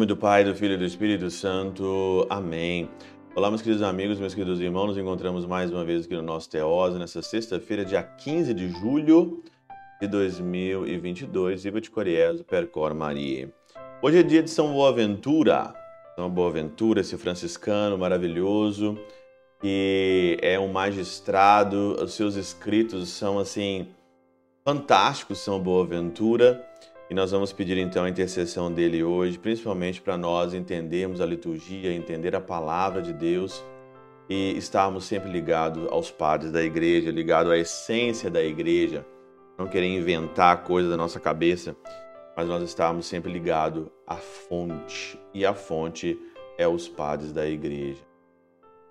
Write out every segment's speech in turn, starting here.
nome do Pai, do Filho e do Espírito Santo. Amém. Olá, meus queridos amigos, meus queridos irmãos. Nos encontramos mais uma vez aqui no nosso Teose, nessa sexta-feira, dia 15 de julho de 2022. Viva de Coriezo, Percor Maria. Hoje é dia de São Boaventura. São Boaventura, esse franciscano maravilhoso, que é um magistrado. Os seus escritos são, assim, fantásticos, São Boaventura. E nós vamos pedir então a intercessão dele hoje, principalmente para nós entendermos a liturgia, entender a palavra de Deus e estarmos sempre ligados aos padres da igreja, ligados à essência da igreja, não querer inventar coisas da nossa cabeça, mas nós estarmos sempre ligados à fonte, e a fonte é os padres da igreja.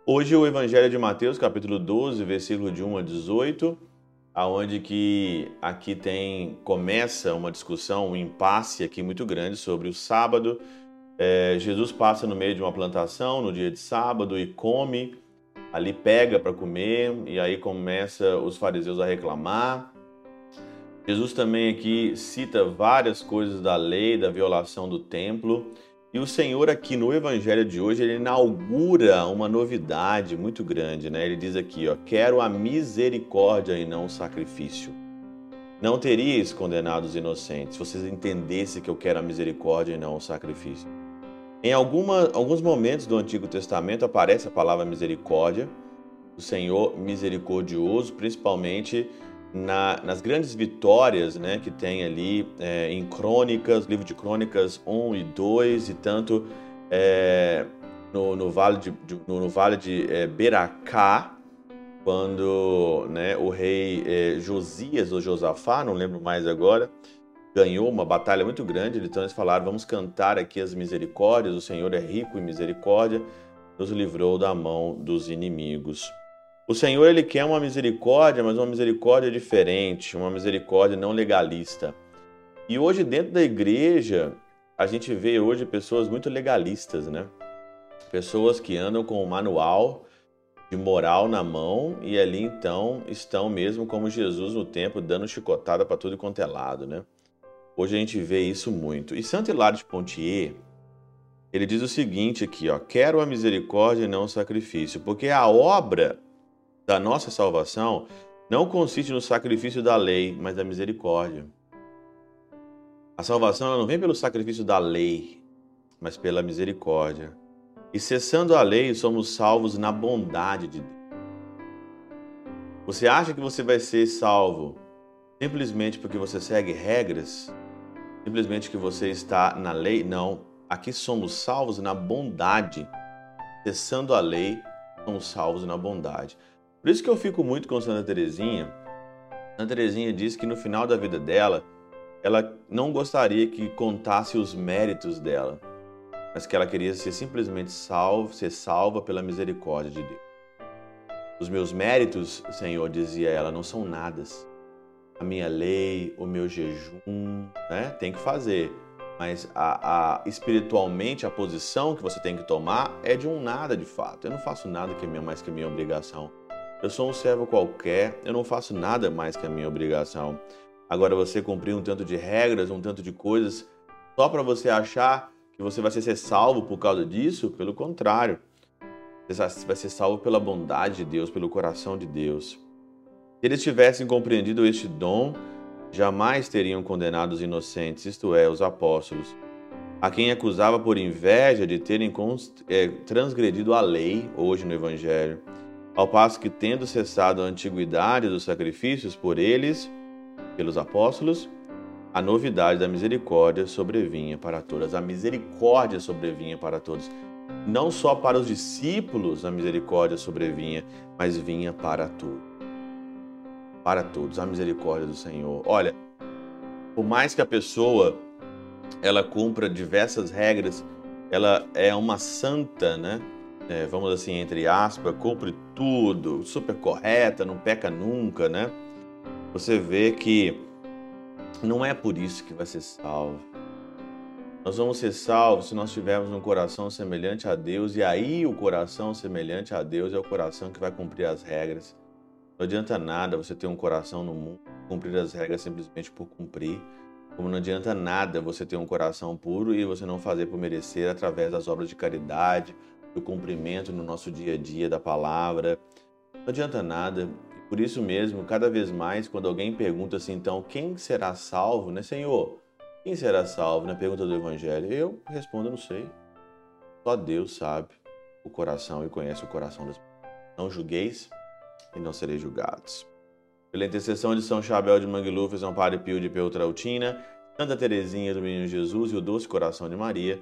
Hoje o Evangelho de Mateus, capítulo 12, versículo de 1 a 18, aonde que aqui tem começa uma discussão, um impasse aqui muito grande sobre o sábado. É, Jesus passa no meio de uma plantação no dia de sábado e come, ali pega para comer e aí começa os fariseus a reclamar. Jesus também aqui cita várias coisas da lei, da violação do templo. E o Senhor aqui no evangelho de hoje, ele inaugura uma novidade muito grande, né? Ele diz aqui, ó: "Quero a misericórdia e não o sacrifício". Não teríeis condenado os inocentes, se vocês entendessem que eu quero a misericórdia e não o sacrifício. Em alguma, alguns momentos do Antigo Testamento aparece a palavra misericórdia, o Senhor misericordioso, principalmente na, nas grandes vitórias né, que tem ali é, em Crônicas, livro de Crônicas 1 e 2, e tanto é, no, no, vale de, no, no vale de é, Beracá, quando né, o rei é, Josias ou Josafá, não lembro mais agora, ganhou uma batalha muito grande, então eles falaram, vamos cantar aqui as misericórdias, o Senhor é rico em misericórdia, nos livrou da mão dos inimigos. O Senhor ele quer uma misericórdia, mas uma misericórdia diferente, uma misericórdia não legalista. E hoje dentro da igreja, a gente vê hoje pessoas muito legalistas, né? Pessoas que andam com o manual de moral na mão e ali então estão mesmo como Jesus no tempo dando chicotada para tudo quanto é lado, né? Hoje a gente vê isso muito. E Santo Hilário de Pontier, ele diz o seguinte aqui, ó: "Quero a misericórdia e não o sacrifício, porque a obra da nossa salvação não consiste no sacrifício da lei, mas da misericórdia. A salvação não vem pelo sacrifício da lei, mas pela misericórdia. E cessando a lei, somos salvos na bondade de Deus. Você acha que você vai ser salvo simplesmente porque você segue regras? Simplesmente que você está na lei? Não. Aqui somos salvos na bondade. Cessando a lei, somos salvos na bondade. Por isso que eu fico muito com Santa Teresinha. Santa Teresinha diz que no final da vida dela, ela não gostaria que contasse os méritos dela, mas que ela queria ser simplesmente salva, ser salva pela misericórdia de Deus. Os meus méritos, Senhor, dizia ela, não são nada. A minha lei, o meu jejum, né? Tem que fazer. Mas a, a, espiritualmente a posição que você tem que tomar é de um nada de fato. Eu não faço nada que é mais que minha obrigação. Eu sou um servo qualquer, eu não faço nada mais que a minha obrigação. Agora você cumprir um tanto de regras, um tanto de coisas, só para você achar que você vai ser salvo por causa disso, pelo contrário. Você vai ser salvo pela bondade de Deus, pelo coração de Deus. Se eles tivessem compreendido este dom, jamais teriam condenado os inocentes, isto é, os apóstolos, a quem acusava por inveja de terem eh, transgredido a lei, hoje no Evangelho ao passo que, tendo cessado a antiguidade dos sacrifícios por eles, pelos apóstolos, a novidade da misericórdia sobrevinha para todas. A misericórdia sobrevinha para todos. Não só para os discípulos a misericórdia sobrevinha, mas vinha para todos. Para todos, a misericórdia do Senhor. Olha, por mais que a pessoa ela cumpra diversas regras, ela é uma santa, né? É, vamos assim, entre aspas, cumpre tudo, super correta, não peca nunca, né? Você vê que não é por isso que vai ser salvo. Nós vamos ser salvos se nós tivermos um coração semelhante a Deus, e aí o coração semelhante a Deus é o coração que vai cumprir as regras. Não adianta nada você ter um coração no mundo, cumprir as regras simplesmente por cumprir. Como não adianta nada você ter um coração puro e você não fazer por merecer através das obras de caridade, do cumprimento no nosso dia a dia da palavra. Não adianta nada. Por isso mesmo, cada vez mais, quando alguém pergunta assim, então, quem será salvo, né, Senhor? Quem será salvo? Na pergunta do Evangelho, eu respondo, não sei. Só Deus sabe o coração e conhece o coração das pessoas. Não julgueis e não sereis julgados. Pela intercessão de São Chabel de Mangluf, São Padre Pio de Peutrautina, Santa Teresinha do Menino Jesus e o Doce Coração de Maria,